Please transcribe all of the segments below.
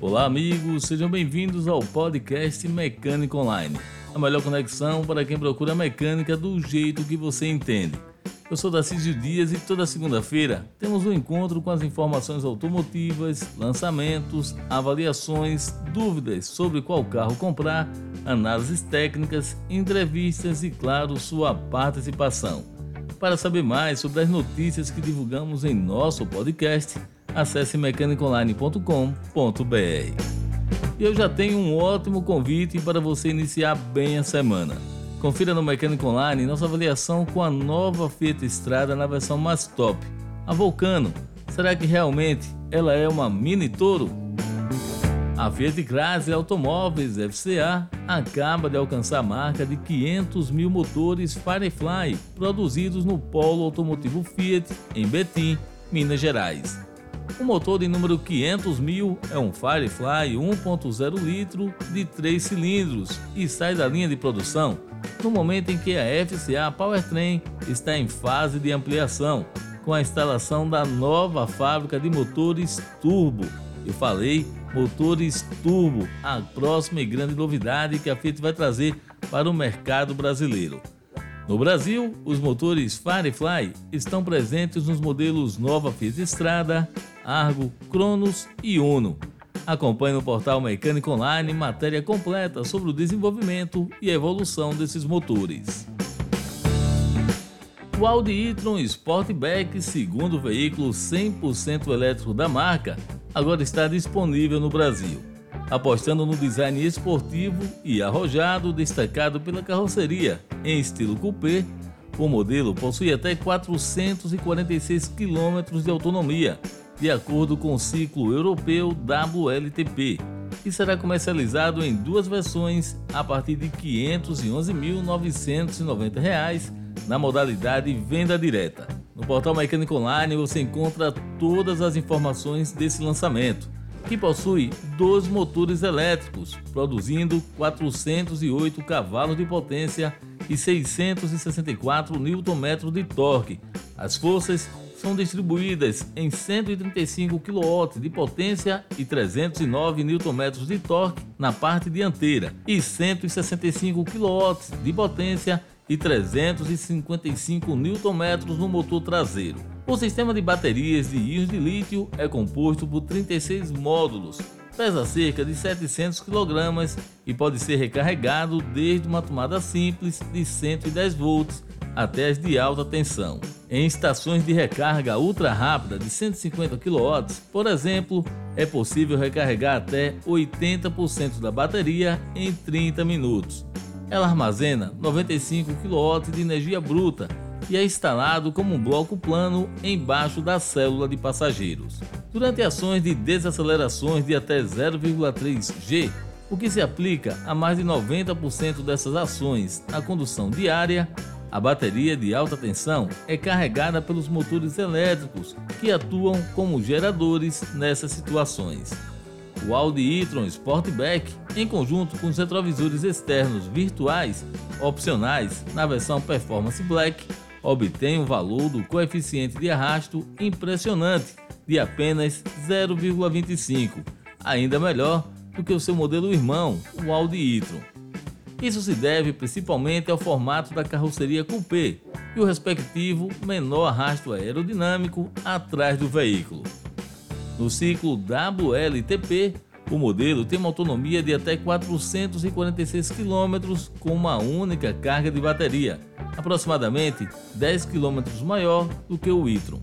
Olá, amigos, sejam bem-vindos ao podcast Mecânica Online a melhor conexão para quem procura mecânica do jeito que você entende. Eu sou Darcísio Dias e toda segunda-feira temos um encontro com as informações automotivas, lançamentos, avaliações, dúvidas sobre qual carro comprar, análises técnicas, entrevistas e, claro, sua participação. Para saber mais sobre as notícias que divulgamos em nosso podcast, acesse mecanicaonline.com.br. E eu já tenho um ótimo convite para você iniciar bem a semana. Confira no Mecânico Online nossa avaliação com a nova Fiat Estrada na versão mais top, a Vulcano. Será que realmente ela é uma mini Toro? A Fiat Chrysler Automóveis FCA acaba de alcançar a marca de 500 mil motores Firefly produzidos no Polo Automotivo Fiat em Betim, Minas Gerais. O motor de número 500 mil é um Firefly 1.0 litro de 3 cilindros e sai da linha de produção no momento em que a FCA Powertrain está em fase de ampliação, com a instalação da nova fábrica de motores turbo. Eu falei motores turbo, a próxima e grande novidade que a Fiat vai trazer para o mercado brasileiro. No Brasil, os motores Firefly estão presentes nos modelos Nova Fiat Estrada, Argo, Cronos e Uno. Acompanhe no portal Mecânico Online matéria completa sobre o desenvolvimento e evolução desses motores. O Audi e-tron Sportback, segundo veículo 100% elétrico da marca, agora está disponível no Brasil apostando no design esportivo e arrojado destacado pela carroceria em estilo coupé. O modelo possui até 446 km de autonomia, de acordo com o ciclo europeu WLTP, e será comercializado em duas versões a partir de R$ 511.990 na modalidade venda direta. No portal Mecânico Online você encontra todas as informações desse lançamento que possui dois motores elétricos, produzindo 408 cavalos de potência e 664 Nm de torque. As forças são distribuídas em 135 kW de potência e 309 Nm de torque na parte dianteira e 165 kW de potência e 355 Nm no motor traseiro. O sistema de baterias de íons de lítio é composto por 36 módulos, pesa cerca de 700 kg e pode ser recarregado desde uma tomada simples de 110 volts até as de alta tensão. Em estações de recarga ultra rápida de 150 kW, por exemplo, é possível recarregar até 80% da bateria em 30 minutos. Ela armazena 95 kW de energia bruta e é instalado como um bloco plano embaixo da célula de passageiros. Durante ações de desacelerações de até 0,3 G, o que se aplica a mais de 90% dessas ações na condução diária, a bateria de alta tensão é carregada pelos motores elétricos que atuam como geradores nessas situações. O Audi e-tron Sportback, em conjunto com os retrovisores externos virtuais opcionais na versão Performance Black, obtém um valor do coeficiente de arrasto impressionante de apenas 0,25, ainda melhor do que o seu modelo irmão, o Audi e-tron. Isso se deve principalmente ao formato da carroceria coupé e o respectivo menor arrasto aerodinâmico atrás do veículo. No ciclo WLTP, o modelo tem uma autonomia de até 446 km com uma única carga de bateria, aproximadamente 10 km maior do que o e-tron.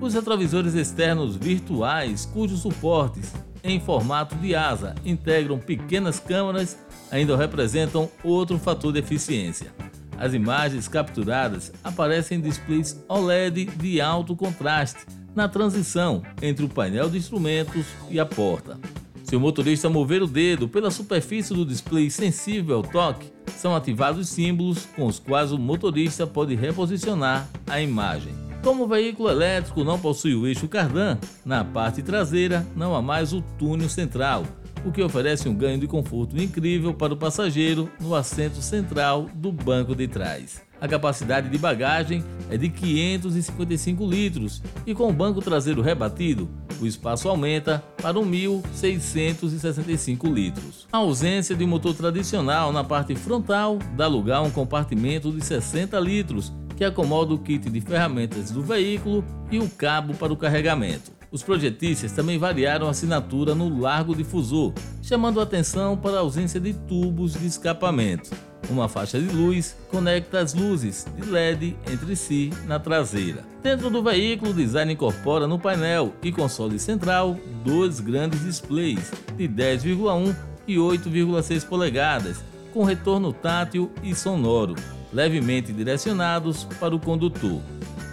Os retrovisores externos virtuais, cujos suportes em formato de asa integram pequenas câmeras, ainda representam outro fator de eficiência. As imagens capturadas aparecem em displays OLED de alto contraste na transição entre o painel de instrumentos e a porta. Se o motorista mover o dedo pela superfície do display sensível ao toque, são ativados símbolos com os quais o motorista pode reposicionar a imagem. Como o veículo elétrico não possui o eixo cardan, na parte traseira não há mais o túnel central, o que oferece um ganho de conforto incrível para o passageiro no assento central do banco de trás. A capacidade de bagagem é de 555 litros e com o banco traseiro rebatido, o espaço aumenta para 1.665 litros. A ausência de motor tradicional na parte frontal dá lugar a um compartimento de 60 litros que acomoda o kit de ferramentas do veículo e o cabo para o carregamento. Os projetistas também variaram a assinatura no largo difusor, chamando atenção para a ausência de tubos de escapamento. Uma faixa de luz conecta as luzes de LED entre si na traseira. Dentro do veículo, o design incorpora no painel e console central dois grandes displays de 10,1 e 8,6 polegadas, com retorno tátil e sonoro, levemente direcionados para o condutor.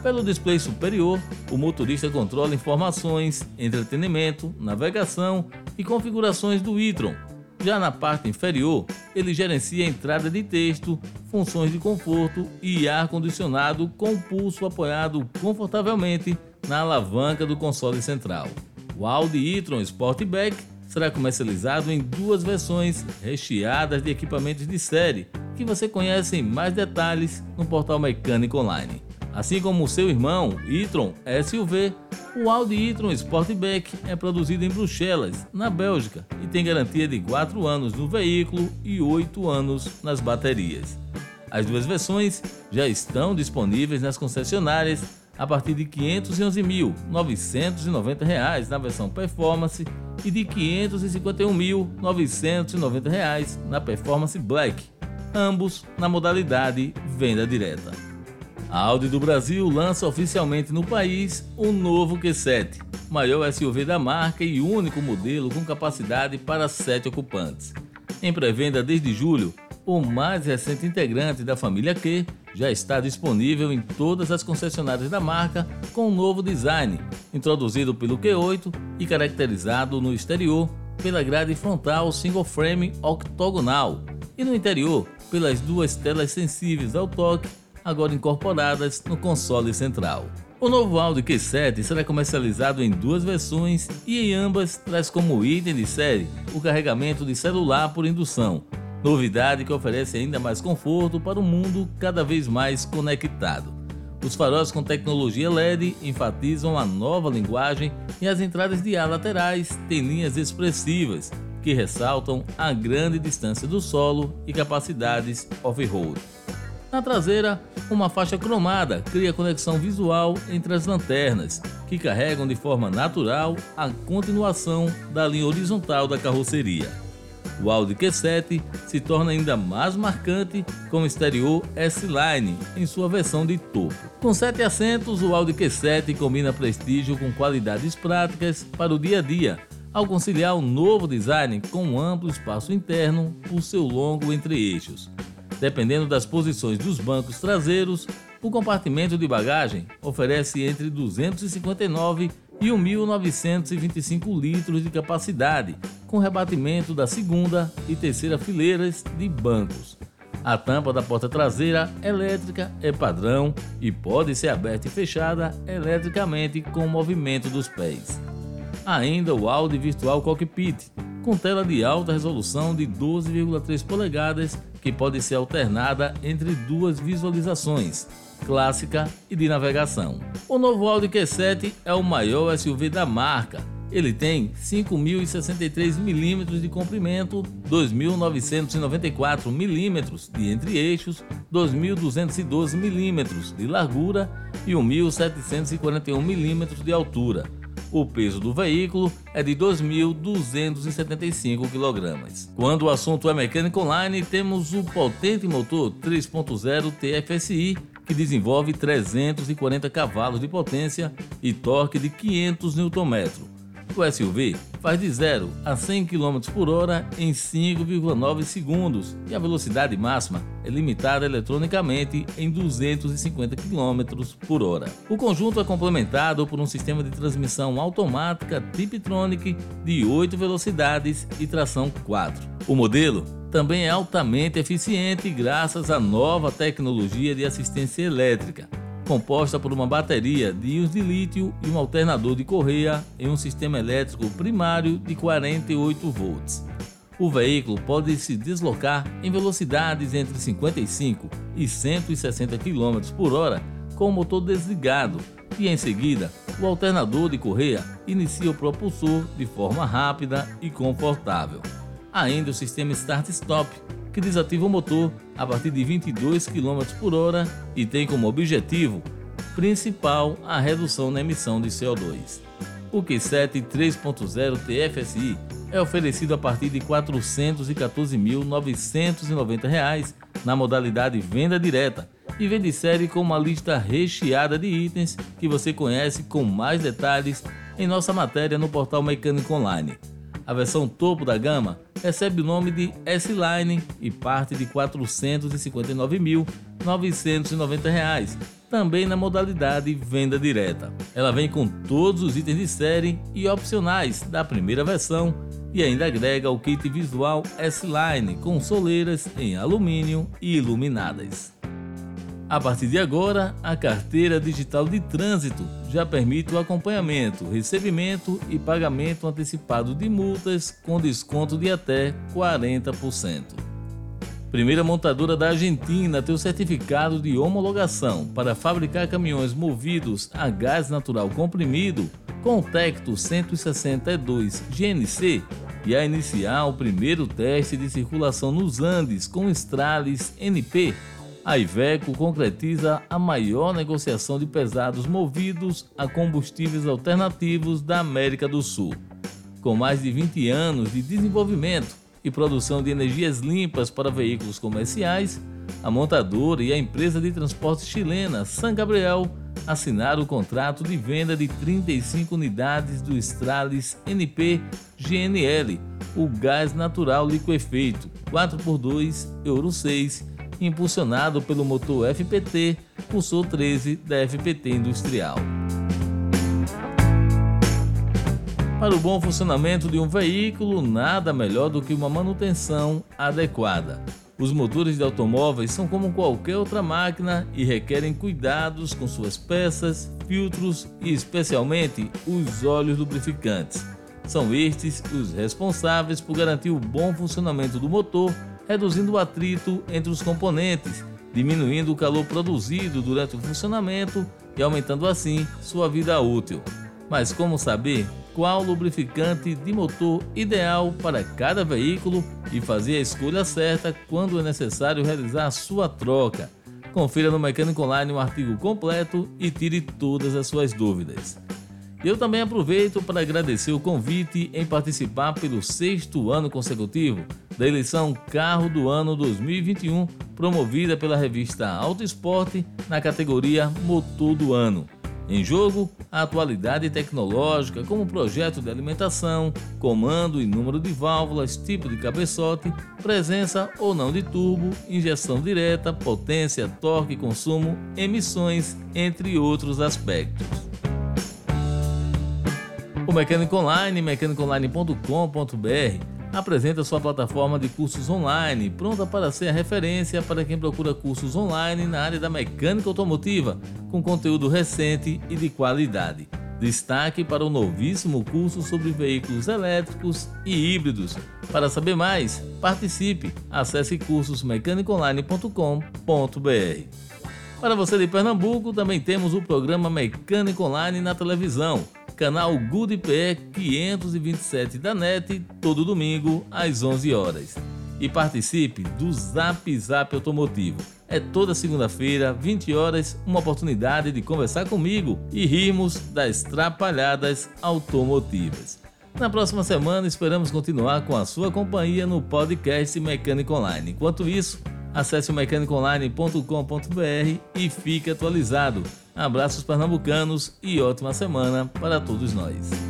Pelo display superior, o motorista controla informações, entretenimento, navegação e configurações do e-tron. Já na parte inferior, ele gerencia a entrada de texto, funções de conforto e ar-condicionado com o pulso apoiado confortavelmente na alavanca do console central. O Audi e-tron Sportback será comercializado em duas versões recheadas de equipamentos de série, que você conhece em mais detalhes no portal Mecânico Online. Assim como seu irmão, e-tron SUV, o Audi e-tron Sportback é produzido em Bruxelas, na Bélgica, e tem garantia de 4 anos no veículo e 8 anos nas baterias. As duas versões já estão disponíveis nas concessionárias a partir de R$ 511.990 na versão Performance e de R$ 551.990 na Performance Black, ambos na modalidade venda direta. A Audi do Brasil lança oficialmente no país o novo Q7, maior SUV da marca e único modelo com capacidade para 7 ocupantes. Em pré-venda desde julho, o mais recente integrante da família Q já está disponível em todas as concessionárias da marca com um novo design, introduzido pelo Q8 e caracterizado no exterior pela grade frontal single frame octogonal e no interior pelas duas telas sensíveis ao toque agora incorporadas no console central. O novo Audi Q7 será comercializado em duas versões e em ambas traz como item de série o carregamento de celular por indução, novidade que oferece ainda mais conforto para um mundo cada vez mais conectado. Os faróis com tecnologia LED enfatizam a nova linguagem e as entradas de ar laterais têm linhas expressivas que ressaltam a grande distância do solo e capacidades off-road. Na traseira, uma faixa cromada cria conexão visual entre as lanternas, que carregam de forma natural a continuação da linha horizontal da carroceria. O Audi Q7 se torna ainda mais marcante com o exterior S-Line em sua versão de topo. Com sete assentos, o Audi Q7 combina prestígio com qualidades práticas para o dia a dia, ao conciliar o novo design com um amplo espaço interno por seu longo entre-eixos. Dependendo das posições dos bancos traseiros, o compartimento de bagagem oferece entre 259 e 1.925 litros de capacidade, com rebatimento da segunda e terceira fileiras de bancos. A tampa da porta traseira elétrica é padrão e pode ser aberta e fechada eletricamente com o movimento dos pés. Ainda o Audi Virtual Cockpit, com tela de alta resolução de 12,3 polegadas que pode ser alternada entre duas visualizações, clássica e de navegação. O novo Audi Q7 é o maior SUV da marca. Ele tem 5.063 mm de comprimento, 2.994 mm de entre-eixos, 2.212 mm de largura e 1.741 mm de altura o peso do veículo é de 2.275 kg. Quando o assunto é mecânica online, temos o potente motor 3.0 TFSI que desenvolve 340 cavalos de potência e torque de 500 Nm o SUV faz de 0 a 100 km por hora em 5,9 segundos e a velocidade máxima é limitada eletronicamente em 250 km por hora. O conjunto é complementado por um sistema de transmissão automática Tiptronic de 8 velocidades e tração 4. O modelo também é altamente eficiente graças à nova tecnologia de assistência elétrica composta por uma bateria de íons de lítio e um alternador de correia em um sistema elétrico primário de 48 volts. O veículo pode se deslocar em velocidades entre 55 e 160 km por hora com o motor desligado e em seguida o alternador de correia inicia o propulsor de forma rápida e confortável. Ainda o sistema Start-Stop, que desativa o motor a partir de 22 km por hora e tem como objetivo principal a redução na emissão de CO2. O Q7 3.0 TFSI é oferecido a partir de R$ 414.990 na modalidade venda direta e vem de série com uma lista recheada de itens que você conhece com mais detalhes em nossa matéria no portal Mecânico Online. A versão topo da gama recebe o nome de S-Line e parte de R$ 459.990, também na modalidade venda direta. Ela vem com todos os itens de série e opcionais da primeira versão e ainda agrega o kit visual S-Line com soleiras em alumínio e iluminadas. A partir de agora, a carteira digital de trânsito já permite o acompanhamento, recebimento e pagamento antecipado de multas com desconto de até 40%. Primeira montadora da Argentina a ter o certificado de homologação para fabricar caminhões movidos a gás natural comprimido com Tecto 162 GNC e a iniciar o primeiro teste de circulação nos Andes com Stralis NP a Iveco concretiza a maior negociação de pesados movidos a combustíveis alternativos da América do Sul. Com mais de 20 anos de desenvolvimento e produção de energias limpas para veículos comerciais, a montadora e a empresa de transporte chilena San Gabriel assinaram o contrato de venda de 35 unidades do Stralis NP GNL, o gás natural liquefeito 4x2 Euro 6 impulsionado pelo motor FPT Pulsor 13 da FPT Industrial. Para o bom funcionamento de um veículo, nada melhor do que uma manutenção adequada. Os motores de automóveis são como qualquer outra máquina e requerem cuidados com suas peças, filtros e, especialmente, os óleos lubrificantes. São estes os responsáveis por garantir o bom funcionamento do motor reduzindo o atrito entre os componentes, diminuindo o calor produzido durante o funcionamento e aumentando assim sua vida útil. Mas como saber qual lubrificante de motor ideal para cada veículo e fazer a escolha certa quando é necessário realizar sua troca? Confira no Mecânico Online um artigo completo e tire todas as suas dúvidas. Eu também aproveito para agradecer o convite em participar pelo sexto ano consecutivo da eleição Carro do Ano 2021, promovida pela revista Auto Esporte na categoria Motor do Ano. Em jogo, a atualidade tecnológica, como projeto de alimentação, comando e número de válvulas, tipo de cabeçote, presença ou não de turbo, injeção direta, potência, torque, consumo, emissões, entre outros aspectos. O Mecânico Online, mecânicoonline.com.br, apresenta sua plataforma de cursos online, pronta para ser a referência para quem procura cursos online na área da mecânica automotiva, com conteúdo recente e de qualidade. Destaque para o novíssimo curso sobre veículos elétricos e híbridos. Para saber mais, participe. Acesse cursosmecanicoonline.com.br. Para você de Pernambuco, também temos o programa Mecânico Online na televisão canal Good PE 527 da NET, todo domingo às 11 horas. E participe do Zap Zap Automotivo. É toda segunda-feira, 20 horas, uma oportunidade de conversar comigo e rirmos das trapalhadas automotivas. Na próxima semana esperamos continuar com a sua companhia no podcast Mecânico Online. Enquanto isso, acesse o mecanicoonline.com.br e fique atualizado. Abraços pernambucanos e ótima semana para todos nós.